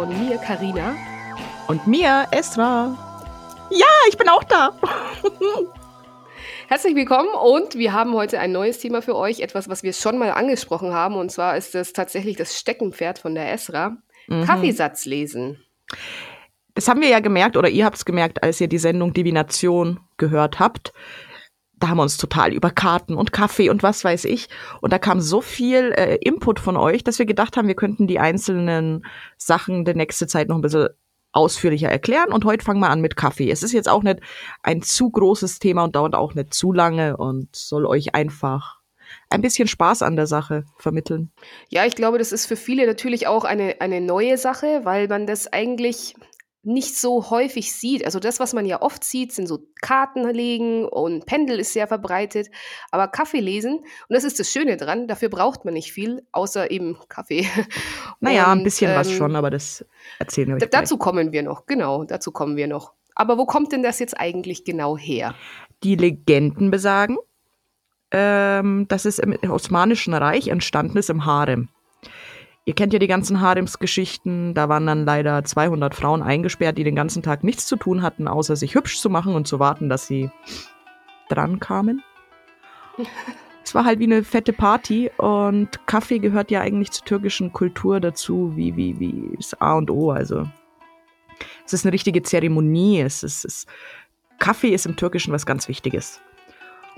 von mir, Karina. Und mir, Esra. Ja, ich bin auch da. Herzlich willkommen und wir haben heute ein neues Thema für euch, etwas, was wir schon mal angesprochen haben. Und zwar ist es tatsächlich das Steckenpferd von der Esra. Mhm. Kaffeesatz lesen. Das haben wir ja gemerkt, oder ihr habt es gemerkt, als ihr die Sendung Divination gehört habt da haben wir uns total über Karten und Kaffee und was weiß ich. Und da kam so viel äh, Input von euch, dass wir gedacht haben, wir könnten die einzelnen Sachen der nächste Zeit noch ein bisschen ausführlicher erklären. Und heute fangen wir an mit Kaffee. Es ist jetzt auch nicht ein zu großes Thema und dauert auch nicht zu lange und soll euch einfach ein bisschen Spaß an der Sache vermitteln. Ja, ich glaube, das ist für viele natürlich auch eine, eine neue Sache, weil man das eigentlich nicht so häufig sieht. Also das, was man ja oft sieht, sind so Karten legen und Pendel ist sehr verbreitet. Aber Kaffee lesen, und das ist das Schöne dran, dafür braucht man nicht viel, außer eben Kaffee. Naja, und, ein bisschen ähm, was schon, aber das erzählen wir euch. Dazu kommen wir noch, genau, dazu kommen wir noch. Aber wo kommt denn das jetzt eigentlich genau her? Die Legenden besagen, ähm, dass es im Osmanischen Reich entstanden ist im Harem. Ihr kennt ja die ganzen Haremsgeschichten. Da waren dann leider 200 Frauen eingesperrt, die den ganzen Tag nichts zu tun hatten, außer sich hübsch zu machen und zu warten, dass sie dran kamen. es war halt wie eine fette Party und Kaffee gehört ja eigentlich zur türkischen Kultur dazu, wie, wie, wie das A und O. Also, es ist eine richtige Zeremonie. Es ist, es, Kaffee ist im Türkischen was ganz Wichtiges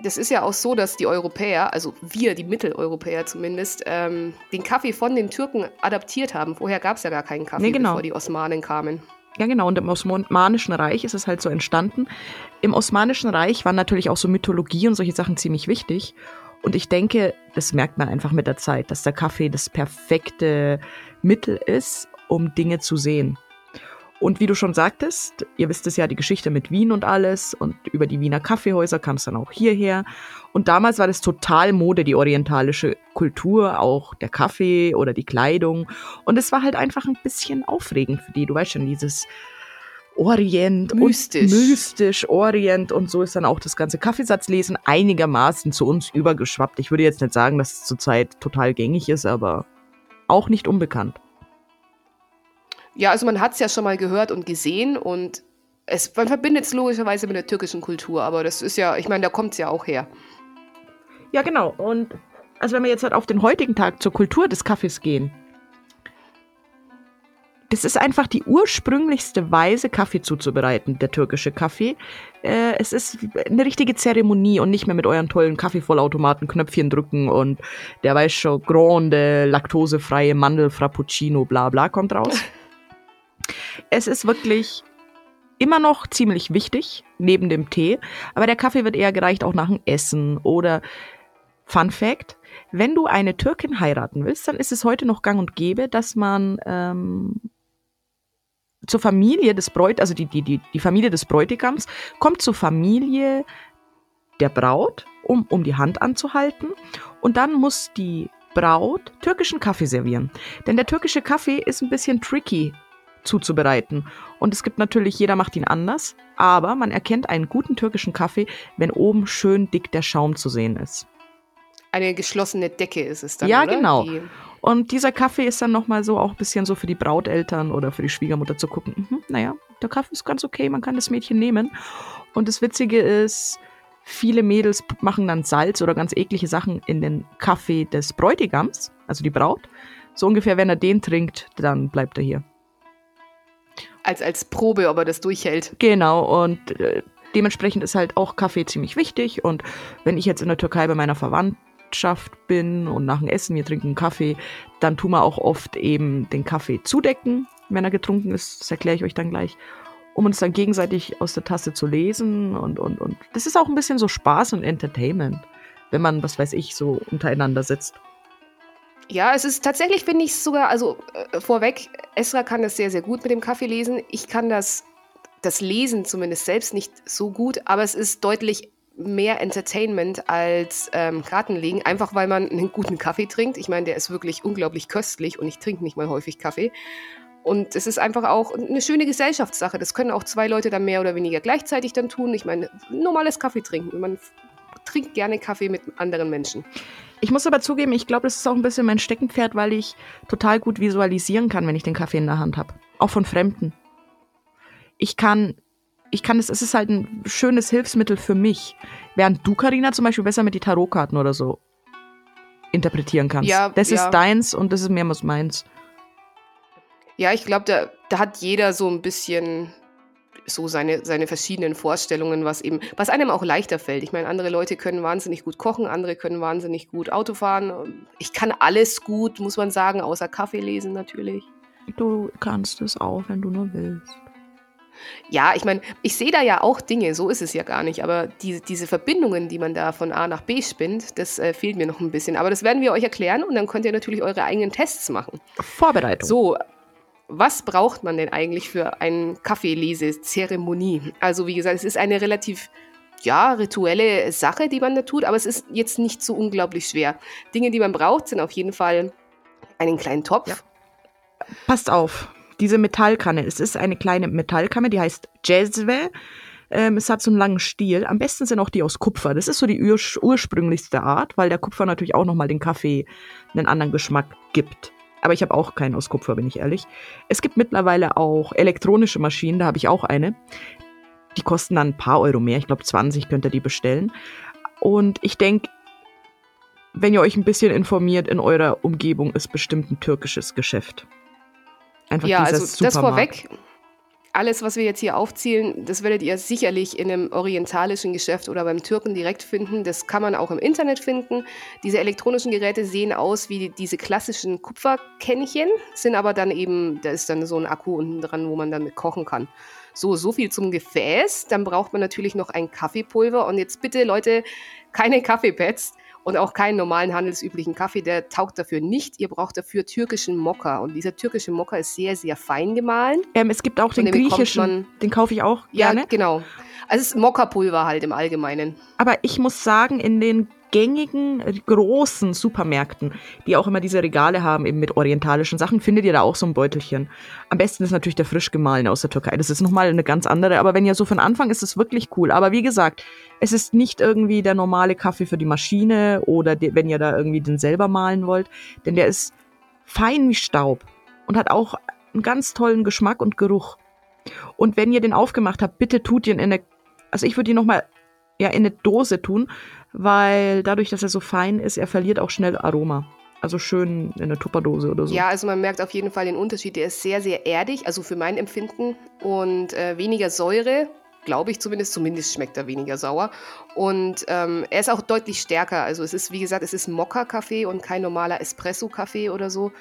das ist ja auch so, dass die Europäer, also wir, die Mitteleuropäer zumindest, ähm, den Kaffee von den Türken adaptiert haben. Vorher gab es ja gar keinen Kaffee, nee, genau. bevor die Osmanen kamen. Ja, genau. Und im Osmanischen Reich ist es halt so entstanden. Im Osmanischen Reich waren natürlich auch so Mythologie und solche Sachen ziemlich wichtig. Und ich denke, das merkt man einfach mit der Zeit, dass der Kaffee das perfekte Mittel ist, um Dinge zu sehen. Und wie du schon sagtest, ihr wisst es ja, die Geschichte mit Wien und alles und über die Wiener Kaffeehäuser kam es dann auch hierher. Und damals war das total Mode, die orientalische Kultur, auch der Kaffee oder die Kleidung. Und es war halt einfach ein bisschen aufregend für die. Du weißt schon, dieses Orient mystisch. mystisch Orient und so ist dann auch das ganze Kaffeesatzlesen einigermaßen zu uns übergeschwappt. Ich würde jetzt nicht sagen, dass es zurzeit total gängig ist, aber auch nicht unbekannt. Ja, also man hat es ja schon mal gehört und gesehen und es, man verbindet es logischerweise mit der türkischen Kultur, aber das ist ja, ich meine, da kommt es ja auch her. Ja, genau. Und also wenn wir jetzt halt auf den heutigen Tag zur Kultur des Kaffees gehen, das ist einfach die ursprünglichste Weise, Kaffee zuzubereiten, der türkische Kaffee. Äh, es ist eine richtige Zeremonie und nicht mehr mit euren tollen Kaffeevollautomaten Knöpfchen drücken und der weiß schon, grande, laktosefreie Mandelfrappuccino, bla bla kommt raus. Es ist wirklich immer noch ziemlich wichtig, neben dem Tee. Aber der Kaffee wird eher gereicht auch nach dem Essen oder Fun Fact, wenn du eine Türkin heiraten willst, dann ist es heute noch gang und gäbe, dass man ähm, zur Familie des Bräut, also die, die, die, die Familie des Bräutigams, kommt zur Familie der Braut, um, um die Hand anzuhalten. Und dann muss die Braut türkischen Kaffee servieren. Denn der türkische Kaffee ist ein bisschen tricky zuzubereiten. Und es gibt natürlich, jeder macht ihn anders, aber man erkennt einen guten türkischen Kaffee, wenn oben schön dick der Schaum zu sehen ist. Eine geschlossene Decke ist es dann, Ja, oder? genau. Die und dieser Kaffee ist dann nochmal so auch ein bisschen so für die Brauteltern oder für die Schwiegermutter zu gucken, mhm, naja, der Kaffee ist ganz okay, man kann das Mädchen nehmen. Und das Witzige ist, viele Mädels machen dann Salz oder ganz eklige Sachen in den Kaffee des Bräutigams, also die Braut. So ungefähr, wenn er den trinkt, dann bleibt er hier als, als Probe, ob er das durchhält. Genau, und äh, dementsprechend ist halt auch Kaffee ziemlich wichtig. Und wenn ich jetzt in der Türkei bei meiner Verwandtschaft bin und nach dem Essen, wir trinken Kaffee, dann tun wir auch oft eben den Kaffee zudecken, wenn er getrunken ist. Das erkläre ich euch dann gleich. Um uns dann gegenseitig aus der Tasse zu lesen. Und, und, und das ist auch ein bisschen so Spaß und Entertainment, wenn man, was weiß ich, so untereinander sitzt. Ja, es ist tatsächlich, finde ich sogar, also äh, vorweg, Esra kann das sehr, sehr gut mit dem Kaffee lesen. Ich kann das, das Lesen zumindest selbst nicht so gut, aber es ist deutlich mehr Entertainment als ähm, Kartenlegen, einfach weil man einen guten Kaffee trinkt. Ich meine, der ist wirklich unglaublich köstlich und ich trinke nicht mal häufig Kaffee. Und es ist einfach auch eine schöne Gesellschaftssache. Das können auch zwei Leute dann mehr oder weniger gleichzeitig dann tun. Ich meine, normales Kaffee trinken. Man trinkt gerne Kaffee mit anderen Menschen. Ich muss aber zugeben, ich glaube, das ist auch ein bisschen mein Steckenpferd, weil ich total gut visualisieren kann, wenn ich den Kaffee in der Hand habe. Auch von Fremden. Ich kann, ich kann es, es ist halt ein schönes Hilfsmittel für mich. Während du, Karina, zum Beispiel besser mit die Tarotkarten oder so interpretieren kannst. Ja, das ja. ist deins und das ist mehrmals meins. Ja, ich glaube, da, da hat jeder so ein bisschen so seine, seine verschiedenen Vorstellungen, was eben, was einem auch leichter fällt. Ich meine, andere Leute können wahnsinnig gut kochen, andere können wahnsinnig gut Auto fahren. Ich kann alles gut, muss man sagen, außer Kaffee lesen natürlich. Du kannst es auch, wenn du nur willst. Ja, ich meine, ich sehe da ja auch Dinge, so ist es ja gar nicht, aber die, diese Verbindungen, die man da von A nach B spinnt, das äh, fehlt mir noch ein bisschen. Aber das werden wir euch erklären und dann könnt ihr natürlich eure eigenen Tests machen. Vorbereitung. So, was braucht man denn eigentlich für eine Kaffeelesezeremonie? Also wie gesagt, es ist eine relativ ja, rituelle Sache, die man da tut, aber es ist jetzt nicht so unglaublich schwer. Dinge, die man braucht, sind auf jeden Fall einen kleinen Topf. Ja. Passt auf, diese Metallkanne. Es ist eine kleine Metallkanne, die heißt Jezwe. Ähm, es hat so einen langen Stiel. Am besten sind auch die aus Kupfer. Das ist so die ur ursprünglichste Art, weil der Kupfer natürlich auch nochmal den Kaffee einen anderen Geschmack gibt. Aber ich habe auch keinen aus Kupfer, bin ich ehrlich. Es gibt mittlerweile auch elektronische Maschinen, da habe ich auch eine. Die kosten dann ein paar Euro mehr. Ich glaube, 20 könnt ihr die bestellen. Und ich denke, wenn ihr euch ein bisschen informiert in eurer Umgebung, ist bestimmt ein türkisches Geschäft. Einfach ja, also das vorweg. Alles, was wir jetzt hier aufzählen, das werdet ihr sicherlich in einem orientalischen Geschäft oder beim Türken direkt finden. Das kann man auch im Internet finden. Diese elektronischen Geräte sehen aus wie diese klassischen Kupferkännchen, sind aber dann eben, da ist dann so ein Akku unten dran, wo man dann kochen kann. So, so viel zum Gefäß. Dann braucht man natürlich noch ein Kaffeepulver. Und jetzt bitte, Leute, keine Kaffeepads und auch keinen normalen handelsüblichen Kaffee, der taugt dafür nicht. Ihr braucht dafür türkischen Mokka und dieser türkische Mokka ist sehr, sehr fein gemahlen. Ähm, es gibt auch den, griechischen, man, den kaufe ich auch gerne. Ja, genau. Also es ist Mokka-Pulver halt im Allgemeinen. Aber ich muss sagen, in den gängigen äh, großen Supermärkten, die auch immer diese Regale haben, eben mit orientalischen Sachen, findet ihr da auch so ein Beutelchen. Am besten ist natürlich der frisch gemahlene aus der Türkei. Das ist nochmal eine ganz andere, aber wenn ihr so von Anfang ist es wirklich cool. Aber wie gesagt, es ist nicht irgendwie der normale Kaffee für die Maschine oder die, wenn ihr da irgendwie den selber mahlen wollt, denn der ist fein wie Staub und hat auch einen ganz tollen Geschmack und Geruch. Und wenn ihr den aufgemacht habt, bitte tut ihn in eine, also ich würde ihn nochmal ja, in eine Dose tun, weil dadurch, dass er so fein ist, er verliert auch schnell Aroma. Also schön in einer Tupperdose oder so. Ja, also man merkt auf jeden Fall den Unterschied. Der ist sehr, sehr erdig, also für mein Empfinden. Und äh, weniger Säure, glaube ich zumindest. Zumindest schmeckt er weniger sauer. Und ähm, er ist auch deutlich stärker. Also es ist, wie gesagt, es ist Mokka-Kaffee und kein normaler Espresso-Kaffee oder so.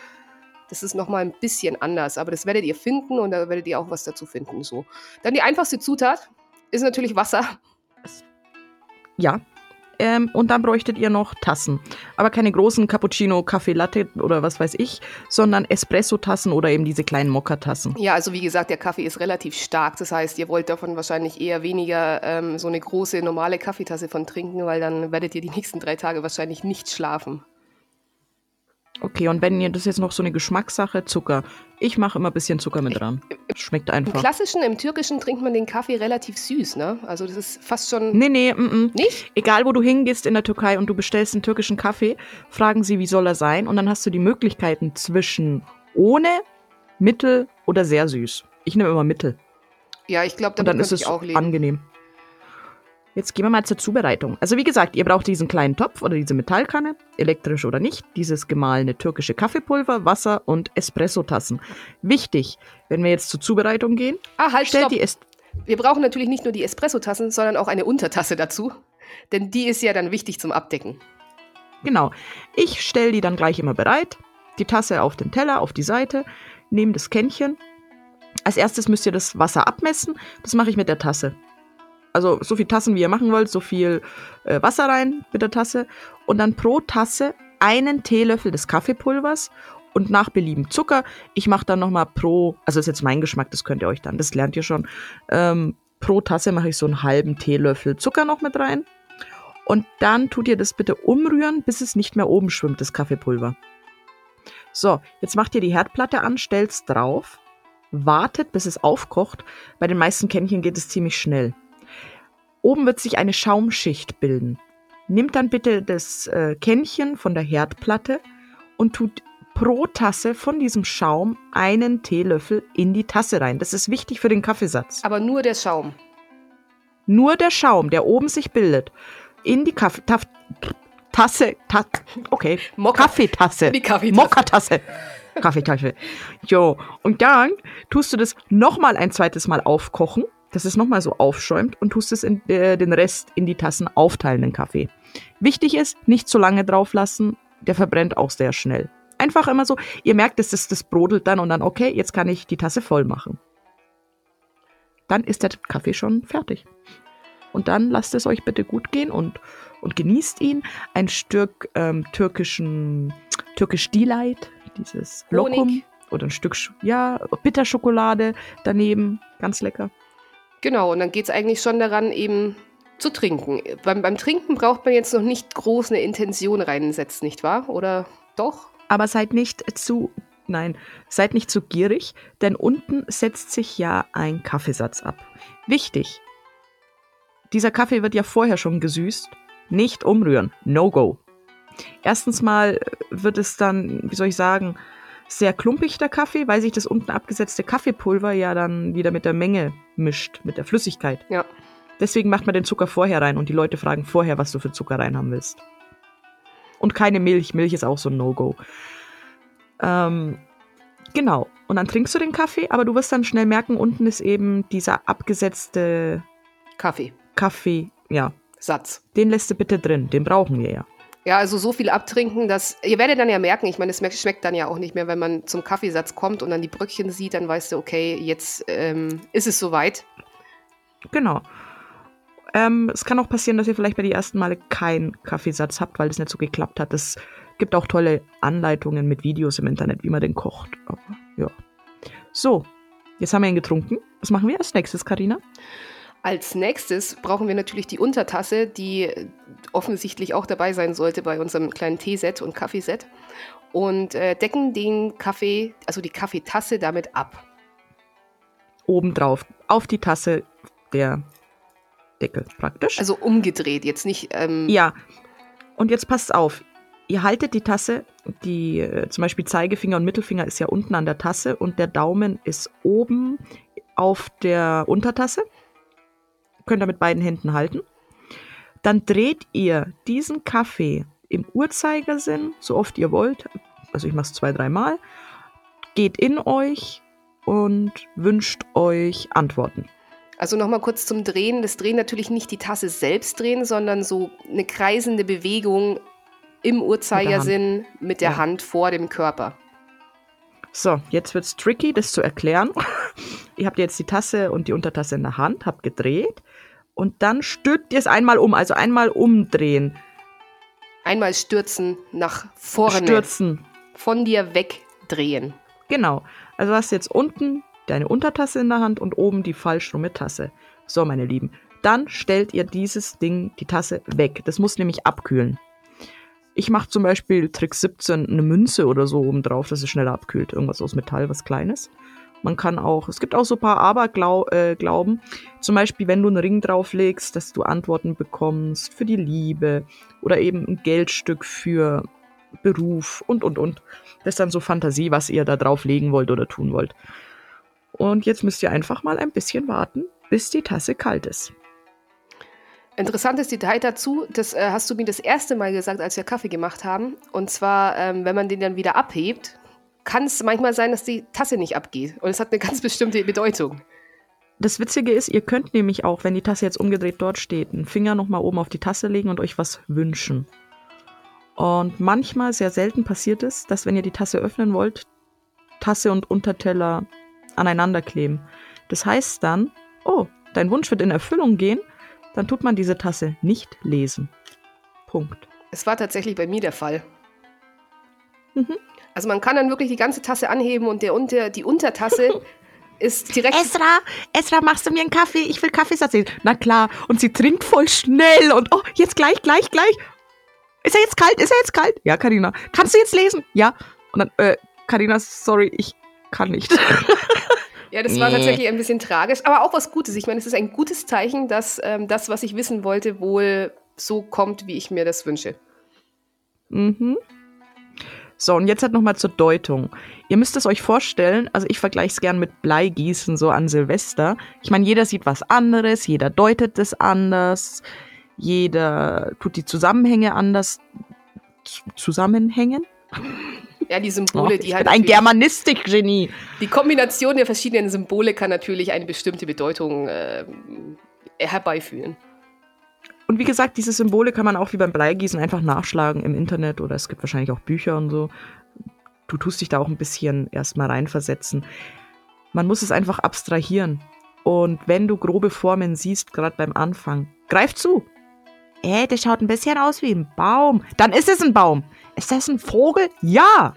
Das ist nochmal ein bisschen anders. Aber das werdet ihr finden und da werdet ihr auch was dazu finden. So. Dann die einfachste Zutat ist natürlich Wasser. Ja, ähm, und dann bräuchtet ihr noch Tassen. Aber keine großen Cappuccino, Kaffee Latte oder was weiß ich, sondern Espresso-Tassen oder eben diese kleinen Mokka-Tassen. Ja, also wie gesagt, der Kaffee ist relativ stark. Das heißt, ihr wollt davon wahrscheinlich eher weniger ähm, so eine große normale Kaffeetasse von trinken, weil dann werdet ihr die nächsten drei Tage wahrscheinlich nicht schlafen. Okay, und wenn ihr das jetzt noch so eine Geschmackssache, Zucker. Ich mache immer ein bisschen Zucker mit dran. Schmeckt einfach. Im klassischen, im türkischen trinkt man den Kaffee relativ süß, ne? Also das ist fast schon. Nee, nee, mm, mm. Nicht? Egal, wo du hingehst in der Türkei und du bestellst einen türkischen Kaffee, fragen sie, wie soll er sein? Und dann hast du die Möglichkeiten zwischen ohne, mittel oder sehr süß. Ich nehme immer mittel. Ja, ich glaube, dann ist es auch leben. angenehm. Jetzt gehen wir mal zur Zubereitung. Also wie gesagt, ihr braucht diesen kleinen Topf oder diese Metallkanne, elektrisch oder nicht, dieses gemahlene türkische Kaffeepulver, Wasser und Espressotassen. Wichtig, wenn wir jetzt zur Zubereitung gehen, ah, halt, stellt stopp. die es Wir brauchen natürlich nicht nur die Espressotassen, sondern auch eine Untertasse dazu, denn die ist ja dann wichtig zum Abdecken. Genau. Ich stelle die dann gleich immer bereit, die Tasse auf den Teller, auf die Seite, nehme das Kännchen. Als erstes müsst ihr das Wasser abmessen. Das mache ich mit der Tasse. Also so viel Tassen, wie ihr machen wollt, so viel äh, Wasser rein mit der Tasse. Und dann pro Tasse einen Teelöffel des Kaffeepulvers und nach Belieben Zucker. Ich mache dann nochmal pro, also das ist jetzt mein Geschmack, das könnt ihr euch dann, das lernt ihr schon. Ähm, pro Tasse mache ich so einen halben Teelöffel Zucker noch mit rein. Und dann tut ihr das bitte umrühren, bis es nicht mehr oben schwimmt, das Kaffeepulver. So, jetzt macht ihr die Herdplatte an, stellt's drauf, wartet, bis es aufkocht. Bei den meisten Kännchen geht es ziemlich schnell. Oben wird sich eine Schaumschicht bilden. nimmt dann bitte das äh, Kännchen von der Herdplatte und tut pro Tasse von diesem Schaum einen Teelöffel in die Tasse rein. Das ist wichtig für den Kaffeesatz. Aber nur der Schaum. Nur der Schaum, der oben sich bildet, in die Kaffee Taf Tasse, ta okay, Mokka. Kaffeetasse, Die Kaffeetasse. Mokka-Tasse, Kaffeetasse. Jo, und dann tust du das nochmal ein zweites Mal aufkochen, dass es nochmal so aufschäumt und tust es in, äh, den Rest in die Tassen aufteilen, den Kaffee. Wichtig ist, nicht zu lange drauf lassen, der verbrennt auch sehr schnell. Einfach immer so, ihr merkt, dass das, das brodelt dann und dann, okay, jetzt kann ich die Tasse voll machen. Dann ist der Kaffee schon fertig. Und dann lasst es euch bitte gut gehen und, und genießt ihn. Ein Stück ähm, türkischen, türkisch Delight, dieses Honig. Lokum. Oder ein Stück, ja, Bitterschokolade daneben. Ganz lecker. Genau, und dann geht es eigentlich schon daran, eben zu trinken. Beim, beim Trinken braucht man jetzt noch nicht groß eine Intention reinsetzen, nicht wahr? Oder doch? Aber seid nicht zu, nein, seid nicht zu gierig, denn unten setzt sich ja ein Kaffeesatz ab. Wichtig. Dieser Kaffee wird ja vorher schon gesüßt. Nicht umrühren. No go. Erstens mal wird es dann, wie soll ich sagen, sehr klumpig, der Kaffee, weil sich das unten abgesetzte Kaffeepulver ja dann wieder mit der Menge mischt, mit der Flüssigkeit. Ja. Deswegen macht man den Zucker vorher rein und die Leute fragen vorher, was du für Zucker rein haben willst. Und keine Milch. Milch ist auch so ein No-Go. Ähm, genau. Und dann trinkst du den Kaffee, aber du wirst dann schnell merken, unten ist eben dieser abgesetzte Kaffee. Kaffee. Ja, Satz. den lässt du bitte drin. Den brauchen wir ja. Ja, also so viel abtrinken, dass ihr werdet dann ja merken, ich meine, es schmeckt, dann ja auch nicht mehr, wenn man zum Kaffeesatz kommt und dann die Bröckchen sieht, dann weißt du, okay, jetzt ähm, ist es soweit. Genau. Ähm, es kann auch passieren, dass ihr vielleicht bei den ersten Male keinen Kaffeesatz habt, weil es nicht so geklappt hat. Es gibt auch tolle Anleitungen mit Videos im Internet, wie man den kocht. Aber, ja. So, jetzt haben wir ihn getrunken. Was machen wir als nächstes, Karina? Als nächstes brauchen wir natürlich die Untertasse, die offensichtlich auch dabei sein sollte bei unserem kleinen Teeset und Kaffeeset. Und äh, decken den Kaffee, also die Kaffeetasse damit ab. Obendrauf, auf die Tasse der Deckel praktisch. Also umgedreht, jetzt nicht. Ähm, Ja. Und jetzt passt auf. Ihr haltet die Tasse, die äh, zum Beispiel Zeigefinger und Mittelfinger ist ja unten an der Tasse und der Daumen ist oben auf der Untertasse. Könnt ihr mit beiden Händen halten. Dann dreht ihr diesen Kaffee im Uhrzeigersinn, so oft ihr wollt. Also ich mache es zwei, dreimal. Geht in euch und wünscht euch Antworten. Also nochmal kurz zum Drehen. Das Drehen natürlich nicht die Tasse selbst drehen, sondern so eine kreisende Bewegung im Uhrzeigersinn mit der Ja. Hand vor dem Körper. So, jetzt wird's tricky, das zu erklären. ihr habt jetzt die Tasse und die Untertasse in der Hand, habt gedreht und dann stülpt ihr es einmal um, also einmal umdrehen, Einmal stürzen nach vorne. stürzen. Von dir wegdrehen. Genau. Also hast du jetzt unten deine Untertasse in der Hand und oben die falsch rumme Tasse. So, meine Lieben. Dann stellt ihr dieses Ding, die Tasse, weg. Das muss nämlich abkühlen. Ich mache zum Beispiel Trick 17 eine Münze oder so oben drauf, dass es schneller abkühlt. Irgendwas aus Metall, was Kleines. Man kann auch, es gibt auch so ein paar Aberglauben. Äh, zum Beispiel, wenn du einen Ring drauflegst, dass du Antworten bekommst für die Liebe oder eben ein Geldstück für Beruf und, und, und. Das ist dann so Fantasie, was ihr da drauflegen wollt oder tun wollt. Und jetzt müsst ihr einfach mal ein bisschen warten, bis die Tasse kalt ist. Interessantes Detail dazu, das äh, hast du mir das erste Mal gesagt, als wir Kaffee gemacht haben. Und zwar, ähm, wenn man den dann wieder abhebt, kann es manchmal sein, dass die Tasse nicht abgeht. Und es hat eine ganz bestimmte Bedeutung. Das Witzige ist, ihr könnt nämlich auch, wenn die Tasse jetzt umgedreht dort steht, einen Finger nochmal oben auf die Tasse legen und euch was wünschen. Und manchmal, sehr selten passiert es, dass wenn ihr die Tasse öffnen wollt, Tasse und Unterteller aneinander kleben. Das heißt dann, oh, dein Wunsch wird in Erfüllung gehen, dann tut man diese Tasse nicht lesen. Punkt. Es war tatsächlich bei mir der Fall. Mhm. Also man kann dann wirklich die ganze Tasse anheben und der unter, die Untertasse ist direkt. Esra, Esra, machst du mir einen Kaffee? Ich will Kaffeesatz sehen. Na klar. Und sie trinkt voll schnell und oh, jetzt gleich, gleich, gleich. Ist er jetzt kalt? Ist er jetzt kalt? Ja, Karina. Kannst du jetzt lesen? Ja. Und dann, äh, Karina, sorry, ich kann nicht. Ja, das war Nee. tatsächlich ein bisschen tragisch, aber auch was Gutes. Ich meine, es ist ein gutes Zeichen, dass ähm, das, was ich wissen wollte, wohl so kommt, wie ich mir das wünsche. Mhm. So, und jetzt halt nochmal zur Deutung. Ihr müsst es euch vorstellen, also ich vergleiche es gern mit Bleigießen so an Silvester. Ich meine, jeder sieht was anderes, jeder deutet es anders, jeder tut die Zusammenhänge anders zusammenhängen. Ja, die Symbole, Oh, die halt. ein Germanistik-Genie. Die Kombination der verschiedenen Symbole kann natürlich eine bestimmte Bedeutung äh, herbeiführen. Und wie gesagt, diese Symbole kann man auch wie beim Bleigießen einfach nachschlagen im Internet oder es gibt wahrscheinlich auch Bücher und so. Du tust dich da auch ein bisschen erstmal reinversetzen. Man muss es einfach abstrahieren. Und wenn du grobe Formen siehst, gerade beim Anfang, greif zu. Äh, das schaut ein bisschen aus wie ein Baum. Dann ist es ein Baum. Ist das ein Vogel? Ja.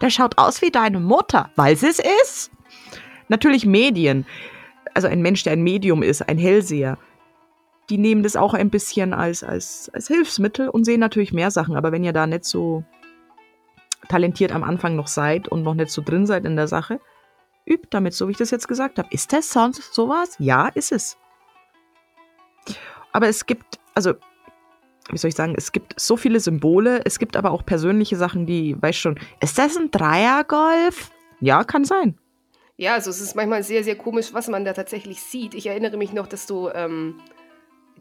Der schaut aus wie deine Mutter, weil es ist. Natürlich Medien. Also ein Mensch, der ein Medium ist, ein Hellseher die nehmen das auch ein bisschen als, als, als Hilfsmittel und sehen natürlich mehr Sachen. Aber wenn ihr da nicht so talentiert am Anfang noch seid und noch nicht so drin seid in der Sache, übt damit, so wie ich das jetzt gesagt habe. Ist das sonst sowas? Ja, ist es. Aber es gibt, also, wie soll ich sagen, es gibt so viele Symbole, es gibt aber auch persönliche Sachen, die, weißt schon, ist das ein Dreiergolf? Ja, kann sein. Ja, also es ist manchmal sehr, sehr komisch, was man da tatsächlich sieht. Ich erinnere mich noch, dass du ähm,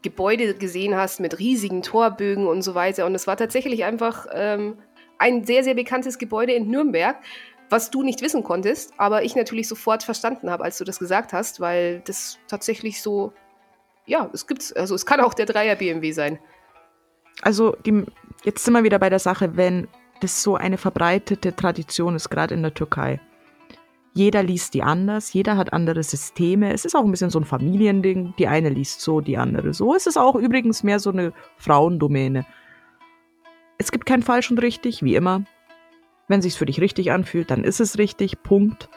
Gebäude gesehen hast mit riesigen Torbögen und so weiter. Und es war tatsächlich einfach ähm, ein sehr, sehr bekanntes Gebäude in Nürnberg, was du nicht wissen konntest, aber ich natürlich sofort verstanden habe, als du das gesagt hast, weil das tatsächlich so, ja, es gibt's, also es kann auch der Dreier BMW sein. also die, jetzt sind wir wieder bei der Sache, wenn das so eine verbreitete Tradition ist, gerade in der Türkei. Jeder liest die anders, jeder hat andere Systeme. Es ist auch ein bisschen so ein Familiending. Die eine liest so, die andere so. Es ist auch übrigens mehr so eine Frauendomäne. Es gibt kein falsch und richtig, wie immer. Wenn sich's für dich richtig anfühlt, dann ist es richtig. Punkt.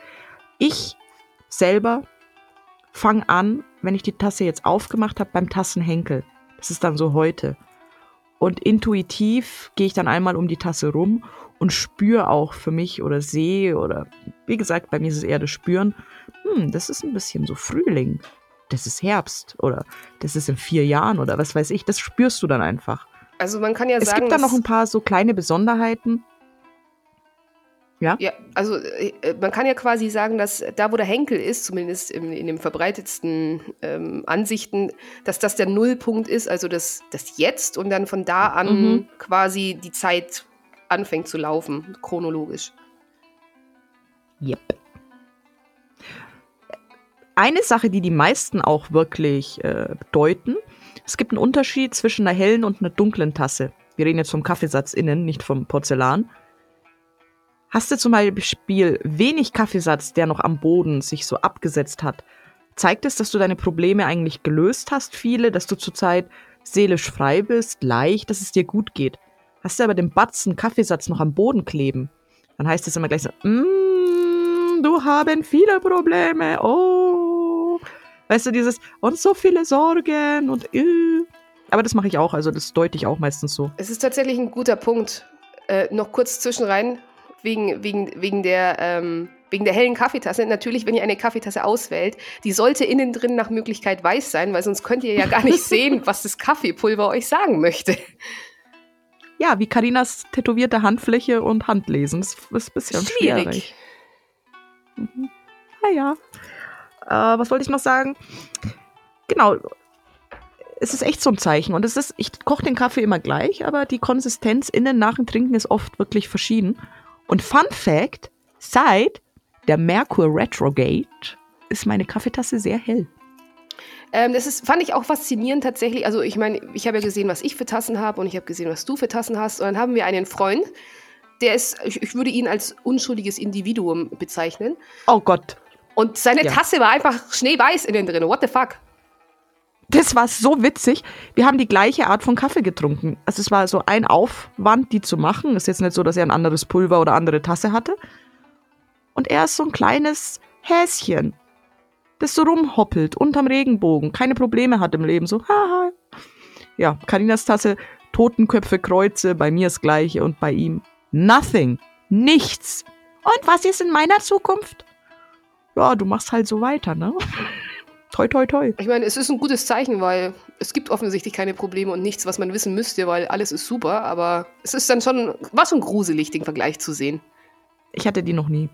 Ich selber fange an, wenn ich die Tasse jetzt aufgemacht habe, beim Tassenhenkel. Das ist dann so heute. Und intuitiv gehe ich dann einmal um die Tasse rum und spüre auch für mich oder sehe oder wie gesagt, bei mir ist es eher das Spüren, hm, das ist ein bisschen so Frühling, das ist Herbst oder das ist in vier Jahren oder was weiß ich, das spürst du dann einfach. Also man kann ja es sagen, gibt dann dass- noch ein paar so kleine Besonderheiten. Ja? Ja, also äh, man kann ja quasi sagen, dass da, wo der Henkel ist, zumindest in, in den verbreitetsten ähm, Ansichten, dass das der Nullpunkt ist, also das, das Jetzt und dann von da an Mhm. quasi die Zeit anfängt zu laufen, chronologisch. Yep. Eine Sache, die die meisten auch wirklich äh, deuten, es gibt einen Unterschied zwischen einer hellen und einer dunklen Tasse. Wir reden jetzt vom Kaffeesatz innen, nicht vom Porzellan. Hast du zum Beispiel wenig Kaffeesatz, der noch am Boden sich so abgesetzt hat, zeigt es, dass du deine Probleme eigentlich gelöst hast, viele, dass du zurzeit seelisch frei bist, leicht, dass es dir gut geht. Hast du aber den Batzen Kaffeesatz noch am Boden kleben, dann heißt es immer gleich so, mm, du haben viele Probleme, oh. Weißt du, dieses, und so viele Sorgen und, äh. Aber das mache ich auch, also das deute ich auch meistens so. Es ist tatsächlich ein guter Punkt. Äh, noch kurz zwischenrein, wegen, wegen, wegen, der, ähm, wegen der hellen Kaffeetasse. Natürlich, wenn ihr eine Kaffeetasse auswählt, die sollte innen drin nach Möglichkeit weiß sein, weil sonst könnt ihr ja gar nicht sehen, was das Kaffeepulver euch sagen möchte. Ja, wie Karinas tätowierte Handfläche und Handlesen. Das ist ein bisschen schwierig. Schwierig. Mhm. Naja. Äh, was wollte ich noch sagen? Genau. Es ist echt so ein Zeichen. Und es ist, ich koche den Kaffee immer gleich, aber die Konsistenz innen nach dem Trinken ist oft wirklich verschieden. Und Fun Fact: Seit der Merkur Retrograde ist meine Kaffeetasse sehr hell. Ähm, das ist, fand ich auch faszinierend tatsächlich. Also ich meine, ich habe ja gesehen, was ich für Tassen habe und ich habe gesehen, was du für Tassen hast. Und dann haben wir einen Freund, der ist, ich, ich würde ihn als unschuldiges Individuum bezeichnen. Oh Gott. Und seine Ja. Tasse war einfach schneeweiß innen drin. What the fuck? Das war so witzig. Wir haben die gleiche Art von Kaffee getrunken. Also es war so ein Aufwand, die zu machen. Ist jetzt nicht so, dass er ein anderes Pulver oder andere Tasse hatte. Und er ist so ein kleines Häschen, das so rumhoppelt unterm Regenbogen, keine Probleme hat im Leben. So, haha. Ja, Karinas Tasse, Totenköpfe, Kreuze, bei mir das gleiche und bei ihm nothing. Nichts. Und was ist in meiner Zukunft? Ja, du machst halt so weiter, ne? Toi, toi, toi. Ich meine, es ist ein gutes Zeichen, weil es gibt offensichtlich keine Probleme und nichts, was man wissen müsste, weil alles ist super, aber es ist dann schon, war schon gruselig, den Vergleich zu sehen. Ich hatte die noch nie.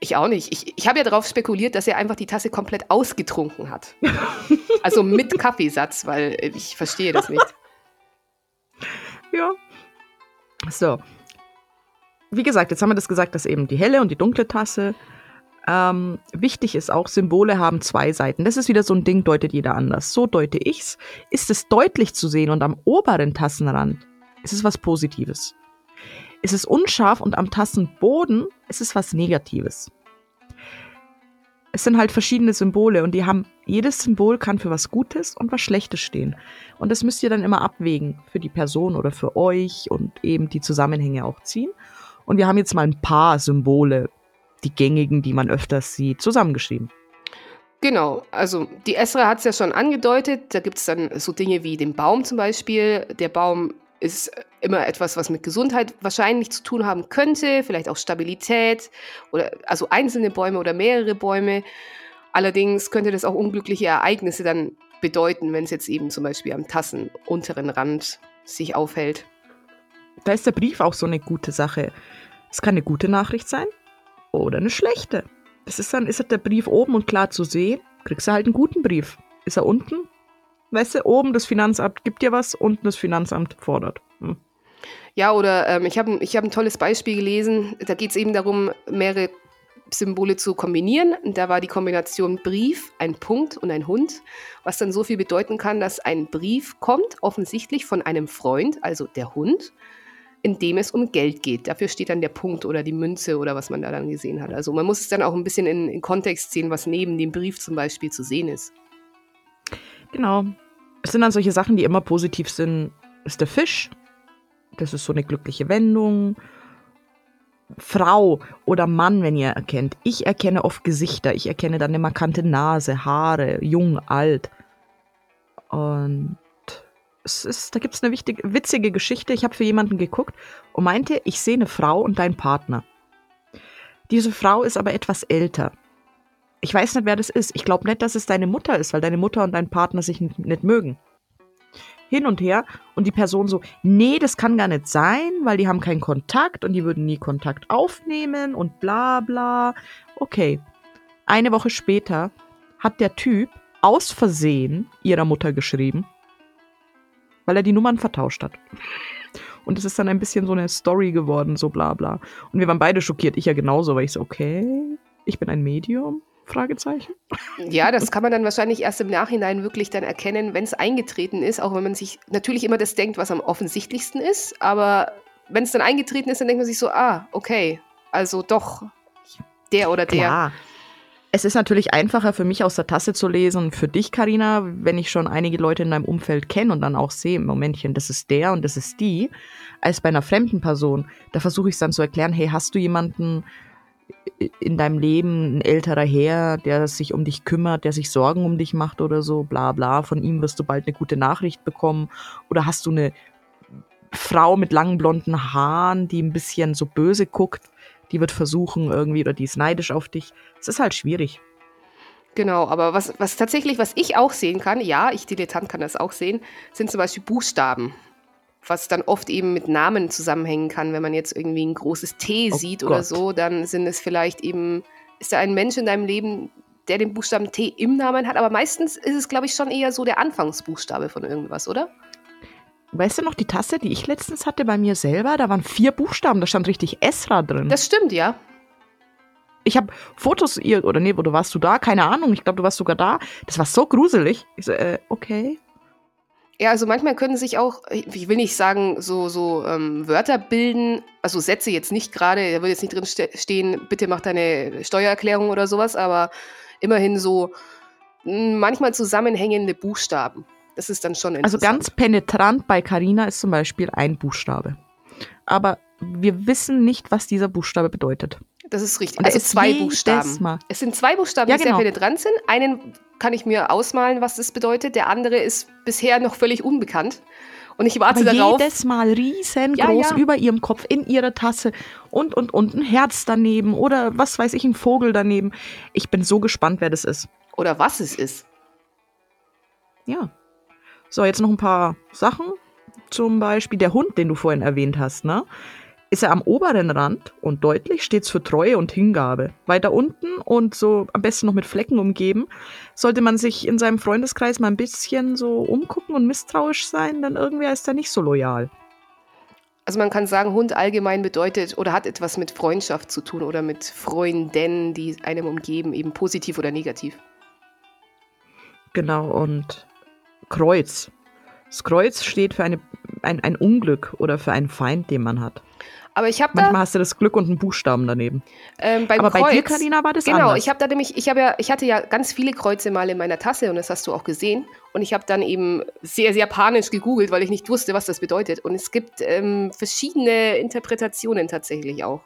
Ich auch nicht. Ich, ich habe ja darauf spekuliert, dass er einfach die Tasse komplett ausgetrunken hat. also mit Kaffeesatz, weil ich verstehe das nicht. ja. So. Wie gesagt, jetzt haben wir das gesagt, dass eben die helle und die dunkle Tasse. Ähm, wichtig ist auch, Symbole haben zwei Seiten. Das ist wieder so ein Ding, deutet jeder anders. So deute ich's. Ist es deutlich zu sehen und am oberen Tassenrand ist es was Positives. Ist es unscharf und am Tassenboden ist es was Negatives. Es sind halt verschiedene Symbole und die haben, jedes Symbol kann für was Gutes und was Schlechtes stehen. Und das müsst ihr dann immer abwägen für die Person oder für euch und eben die Zusammenhänge auch ziehen. Und wir haben jetzt mal ein paar Symbole, die gängigen, die man öfters sieht, zusammengeschrieben. Genau, also die Esra hat es ja schon angedeutet, da gibt es dann so Dinge wie den Baum zum Beispiel. Der Baum ist immer etwas, was mit Gesundheit wahrscheinlich zu tun haben könnte, vielleicht auch Stabilität oder also einzelne Bäume oder mehrere Bäume. Allerdings könnte das auch unglückliche Ereignisse dann bedeuten, wenn es jetzt eben zum Beispiel am tassenunteren Rand sich aufhält. Da ist der Brief auch so eine gute Sache. Es kann eine gute Nachricht sein oder eine schlechte. Das ist dann, ist halt der Brief oben und klar zu sehen, kriegst du halt einen guten Brief. Ist er unten, weißt du, oben das Finanzamt gibt dir was, unten das Finanzamt fordert. Hm. Ja, oder ähm, ich habe ich hab ein tolles Beispiel gelesen. Da geht es eben darum, mehrere Symbole zu kombinieren. Da war die Kombination Brief, ein Punkt und ein Hund, was dann so viel bedeuten kann, dass ein Brief kommt, offensichtlich von einem Freund, also der Hund, in dem es um Geld geht. Dafür steht dann der Punkt oder die Münze oder was man da dann gesehen hat. Also man muss es dann auch ein bisschen in, in Kontext sehen, was neben dem Brief zum Beispiel zu sehen ist. Genau. Es sind dann solche Sachen, die immer positiv sind. Ist der Fisch. Das ist so eine glückliche Wendung. Frau oder Mann, wenn ihr erkennt. Ich erkenne oft Gesichter. Ich erkenne dann eine markante Nase, Haare, jung, alt. Und es ist, da gibt es eine wichtige, witzige Geschichte. Ich habe für jemanden geguckt und meinte, ich sehe eine Frau und deinen Partner. Diese Frau ist aber etwas älter. Ich weiß nicht, wer das ist. Ich glaube nicht, dass es deine Mutter ist, weil deine Mutter und dein Partner sich nicht mögen. Hin und her. Und die Person so, nee, das kann gar nicht sein, weil die haben keinen Kontakt und die würden nie Kontakt aufnehmen und bla bla. Okay. Eine Woche später hat der Typ aus Versehen ihrer Mutter geschrieben, weil er die Nummern vertauscht hat. Und es ist dann ein bisschen so eine Story geworden, so bla bla. Und wir waren beide schockiert, ich ja genauso, weil ich so, okay, ich bin ein Medium. Fragezeichen. Ja, das kann man dann wahrscheinlich erst im Nachhinein wirklich dann erkennen, wenn es eingetreten ist, auch wenn man sich natürlich immer das denkt, was am offensichtlichsten ist, aber wenn es dann eingetreten ist, dann denkt man sich so, ah, okay, also doch der oder der. Klar. Es ist natürlich einfacher für mich aus der Tasse zu lesen, für dich, Karina, wenn ich schon einige Leute in deinem Umfeld kenne und dann auch sehe, Momentchen, das ist der und das ist die, als bei einer fremden Person. Da versuche ich es dann zu erklären, hey, hast du jemanden, in deinem Leben ein älterer Herr, der sich um dich kümmert, der sich Sorgen um dich macht oder so, bla bla, von ihm wirst du bald eine gute Nachricht bekommen. Oder hast du eine Frau mit langen blonden Haaren, die ein bisschen so böse guckt, die wird versuchen irgendwie, oder die ist neidisch auf dich. Es ist halt schwierig. Genau, aber was, was tatsächlich, was ich auch sehen kann, ja, ich Dilettant kann das auch sehen, sind zum Beispiel Buchstaben was dann oft eben mit Namen zusammenhängen kann. Wenn man jetzt irgendwie ein großes T oh sieht Gott. oder so, dann sind es vielleicht eben, ist da ein Mensch in deinem Leben, der den Buchstaben T im Namen hat, aber meistens ist es, glaube ich, schon eher so der Anfangsbuchstabe von irgendwas, oder? Weißt du noch die Tasse, die ich letztens hatte bei mir selber? Da waren vier Buchstaben, da stand richtig Esra drin. Das stimmt, ja. Ich habe Fotos ihr oder nee, oder warst du da? Keine Ahnung. Ich glaube, du warst sogar da. Das war so gruselig. Ich so, äh, okay. Ja, also manchmal können sich auch, ich will nicht sagen, so, so ähm, Wörter bilden, also Sätze jetzt nicht gerade, da würde jetzt nicht drin ste stehen, bitte mach deine Steuererklärung oder sowas, aber immerhin so hm, manchmal zusammenhängende Buchstaben. Das ist dann schon interessant. Also ganz penetrant bei Carina ist zum Beispiel ein Buchstabe. Aber wir wissen nicht, was dieser Buchstabe bedeutet. Das ist richtig. Und also zwei Buchstaben. Mal. Es sind zwei Buchstaben, ja, die genau. sehr penetrant sind. Einen kann ich mir ausmalen, was das bedeutet. Der andere ist bisher noch völlig unbekannt. Und ich warte Aber darauf. Jedes Mal riesengroß ja, ja. über ihrem Kopf, in ihrer Tasse und, und, und ein Herz daneben oder was weiß ich, ein Vogel daneben. Ich bin so gespannt, wer das ist. Oder was es ist. Ja. So, jetzt noch ein paar Sachen. Zum Beispiel der Hund, den du vorhin erwähnt hast, ne? Ist er am oberen Rand und deutlich steht's für Treue und Hingabe. Weiter unten und so am besten noch mit Flecken umgeben, sollte man sich in seinem Freundeskreis mal ein bisschen so umgucken und misstrauisch sein, denn irgendwer ist da nicht so loyal. Also man kann sagen, Hund allgemein bedeutet oder hat etwas mit Freundschaft zu tun oder mit Freunden, die einem umgeben, eben positiv oder negativ. Genau, und Kreuz. Das Kreuz steht für eine, ein, ein Unglück oder für einen Feind, den man hat. Aber ich habe da. Manchmal hast du das Glück und einen Buchstaben daneben. Ähm, beim Aber Kreuz, bei dir, Karina, war das Genau, anders. ich habe da nämlich, ich habe ja, ich hatte ja ganz viele Kreuze mal in meiner Tasse und das hast du auch gesehen. Und ich habe dann eben sehr, sehr panisch gegoogelt, weil ich nicht wusste, was das bedeutet. Und es gibt ähm, verschiedene Interpretationen tatsächlich auch.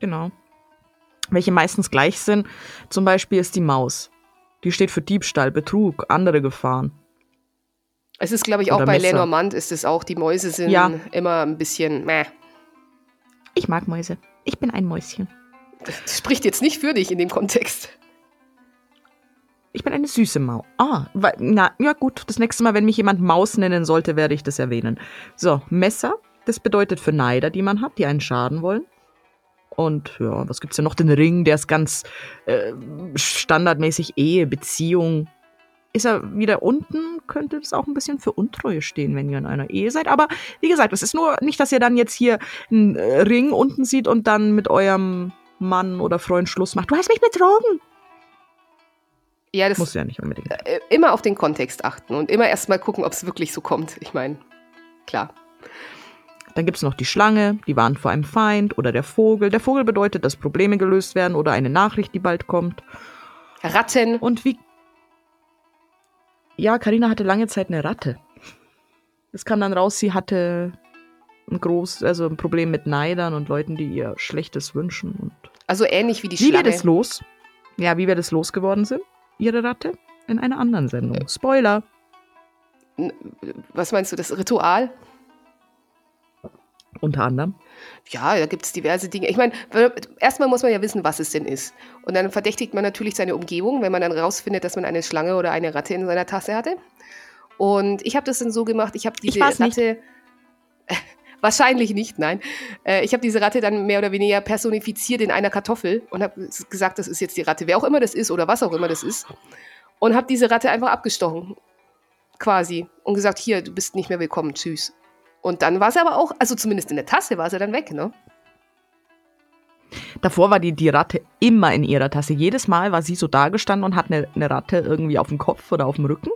Genau. Welche meistens gleich sind. Zum Beispiel ist die Maus. Die steht für Diebstahl, Betrug, andere Gefahren. Es ist, glaube ich, auch Oder bei. Lenormand ist es auch, die Mäuse sind Ja. immer ein bisschen, meh. Ich mag Mäuse. Ich bin ein Mäuschen. Das spricht jetzt nicht für dich in dem Kontext. Ich bin eine süße Maus. Ah, na, ja gut. Das nächste Mal, wenn mich jemand Maus nennen sollte, werde ich das erwähnen. So, Messer. Das bedeutet für Neider, die man hat, die einen schaden wollen. Und ja, was gibt's denn noch? Den Ring, der ist ganz äh, standardmäßig Ehe, Beziehung. Ist er wieder unten, könnte es auch ein bisschen für Untreue stehen, wenn ihr in einer Ehe seid. Aber wie gesagt, es ist nur nicht, dass ihr dann jetzt hier einen äh, Ring unten sieht und dann mit eurem Mann oder Freund Schluss macht. Du hast mich betrogen. Ja, das Muss ja nicht unbedingt. äh, immer auf den Kontext achten und immer erstmal gucken, ob es wirklich so kommt. Ich meine, klar. Dann gibt es noch die Schlange, die warnt vor einem Feind oder der Vogel. Der Vogel bedeutet, dass Probleme gelöst werden oder eine Nachricht, die bald kommt. Ratten. Und wie. Ja, Karina hatte lange Zeit eine Ratte. Es kam dann raus, sie hatte ein groß, also ein Problem mit Neidern und Leuten, die ihr Schlechtes wünschen. Und Also ähnlich wie die wie wir Schlange. das los? Ja, wie wir das losgeworden sind? Ihre Ratte? In einer anderen Sendung. Spoiler. Was meinst du, das Ritual? Unter anderem. Ja, da gibt es diverse Dinge. Ich meine, erstmal muss man ja wissen, was es denn ist. Und dann verdächtigt man natürlich seine Umgebung, wenn man dann rausfindet, dass man eine Schlange oder eine Ratte in seiner Tasse hatte. Und ich habe das dann so gemacht, ich habe diese nicht. Ratte. Wahrscheinlich nicht, nein. Äh, ich habe diese Ratte dann mehr oder weniger personifiziert in einer Kartoffel und habe gesagt, das ist jetzt die Ratte, wer auch immer das ist oder was auch immer das ist. Und habe diese Ratte einfach abgestochen. Quasi. Und gesagt, hier, du bist nicht mehr willkommen, tschüss. Und dann war sie aber auch, also zumindest in der Tasse war sie dann weg, ne? Davor war die, die Ratte immer in ihrer Tasse. Jedes Mal war sie so dagestanden und hat eine, eine Ratte irgendwie auf dem Kopf oder auf dem Rücken.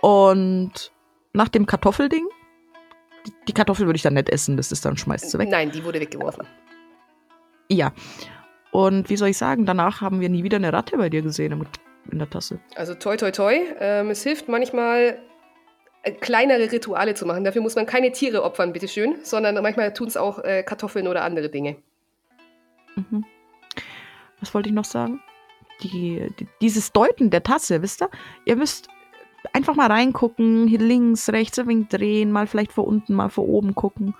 Und nach dem Kartoffelding, die, die Kartoffel würde ich dann nicht essen, das ist dann schmeißt sie weg. Nein, die wurde weggeworfen. Ja. Und wie soll ich sagen, danach haben wir nie wieder eine Ratte bei dir gesehen in der Tasse. Also toi toi toi. Ähm, es hilft manchmal, kleinere Rituale zu machen. Dafür muss man keine Tiere opfern, bitteschön, sondern manchmal tun es auch äh, Kartoffeln oder andere Dinge. Mhm. Was wollte ich noch sagen? Die, die, dieses Deuten der Tasse, wisst ihr? Ihr müsst einfach mal reingucken, hier links, rechts, ein wenig drehen, mal vielleicht vor unten, mal vor oben gucken.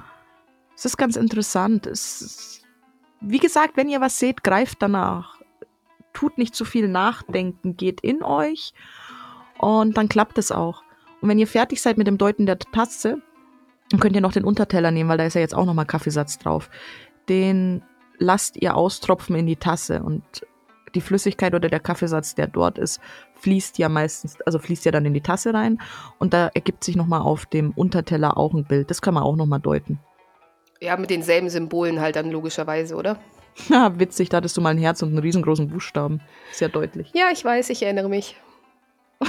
Es ist ganz interessant. Es ist, wie gesagt, wenn ihr was seht, greift danach. Tut nicht zu viel nachdenken, geht in euch und dann klappt es auch. Und wenn ihr fertig seid mit dem Deuten der Tasse, dann könnt ihr noch den Unterteller nehmen, weil da ist ja jetzt auch nochmal Kaffeesatz drauf. Den lasst ihr austropfen in die Tasse und die Flüssigkeit oder der Kaffeesatz, der dort ist, fließt ja meistens, also fließt ja dann in die Tasse rein und da ergibt sich nochmal auf dem Unterteller auch ein Bild. Das kann man auch nochmal deuten. Ja, mit denselben Symbolen halt dann logischerweise, oder? Ja, witzig, da hattest du mal ein Herz und einen riesengroßen Buchstaben. Sehr deutlich. Ja, ich weiß, ich erinnere mich.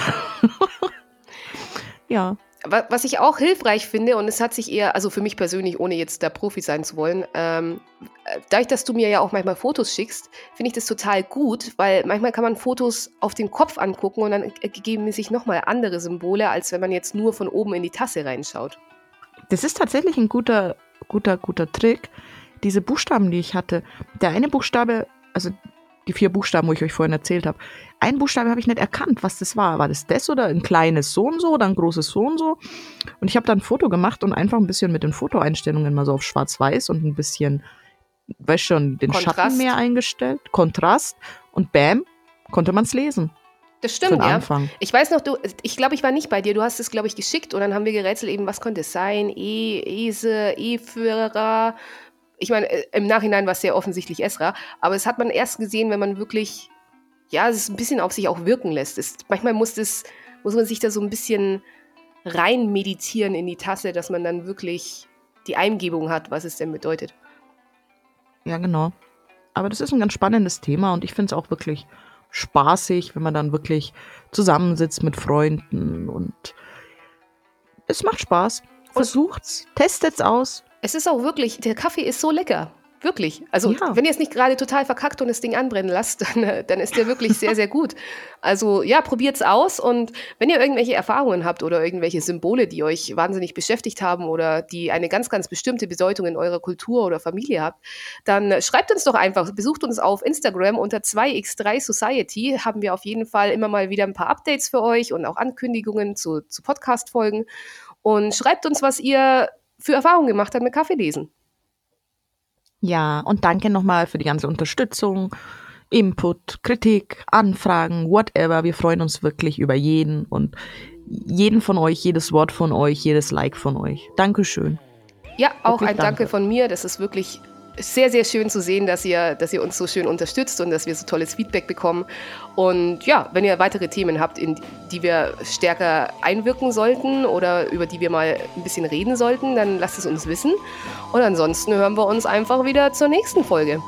Ja. Wa- Was ich auch hilfreich finde, und es hat sich eher, also für mich persönlich, ohne jetzt der Profi sein zu wollen, ähm, äh, dadurch, dass du mir ja auch manchmal Fotos schickst, finde ich das total gut, weil manchmal kann man Fotos auf den Kopf angucken und dann ergeben sich nochmal andere Symbole, als wenn man jetzt nur von oben in die Tasse reinschaut. Das ist tatsächlich ein guter, guter, guter Trick. Diese Buchstaben, die ich hatte, der eine Buchstabe, also die vier Buchstaben, wo ich euch vorhin erzählt habe, ein Buchstabe habe ich nicht erkannt, was das war. War das das oder ein kleines so und so oder ein großes so und so? Und ich habe dann ein Foto gemacht und einfach ein bisschen mit den Fotoeinstellungen mal so auf schwarz-weiß und ein bisschen, weißt schon, den Kontrast. Schatten mehr eingestellt, Kontrast und bam, konnte man es lesen. Das stimmt, ja. Anfang. Ich weiß noch, du, ich glaube, ich war nicht bei dir. Du hast es, glaube ich, geschickt und dann haben wir gerätselt eben, was konnte es sein? E, Ese, E-Führer. Ich meine, äh, im Nachhinein war es sehr offensichtlich Esra, aber es hat man erst gesehen, wenn man wirklich, ja, es ein bisschen auf sich auch wirken lässt. Es, manchmal muss, das, muss man sich da so ein bisschen rein meditieren in die Tasse, dass man dann wirklich die Eingebung hat, was es denn bedeutet. Ja, genau. Aber das ist ein ganz spannendes Thema und ich finde es auch wirklich spaßig, wenn man dann wirklich zusammensitzt mit Freunden und es macht Spaß. Versucht's, testet's aus. Es ist auch wirklich, der Kaffee ist so lecker. Wirklich. Also, Ja. wenn ihr es nicht gerade total verkackt und das Ding anbrennen lasst, dann, äh, dann ist der wirklich sehr, sehr gut. Also, ja, probiert's aus und wenn ihr irgendwelche Erfahrungen habt oder irgendwelche Symbole, die euch wahnsinnig beschäftigt haben oder die eine ganz, ganz bestimmte Bedeutung in eurer Kultur oder Familie habt, dann schreibt uns doch einfach, besucht uns auf Instagram unter 2x3 Society. Haben wir auf jeden Fall immer mal wieder ein paar Updates für euch und auch Ankündigungen zu, zu Podcast-Folgen. Und schreibt uns, was ihr für Erfahrungen gemacht habt mit Kaffeelesen. Ja, und danke nochmal für die ganze Unterstützung, Input, Kritik, Anfragen, whatever. Wir freuen uns wirklich über jeden und jeden von euch, jedes Wort von euch, jedes Like von euch. Dankeschön. Ja, auch Wirklich ein Danke danke. von mir. Das ist wirklich sehr, sehr schön zu sehen, dass ihr, dass ihr uns so schön unterstützt und dass wir so tolles Feedback bekommen. Und ja, wenn ihr weitere Themen habt, in die wir stärker einwirken sollten oder über die wir mal ein bisschen reden sollten, dann lasst es uns wissen. Und ansonsten hören wir uns einfach wieder zur nächsten Folge.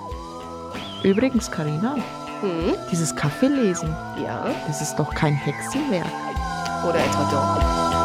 Übrigens, Karina, Hm, dieses Kaffeelesen, ja, das ist doch kein Hexenwerk. oder etwa doch.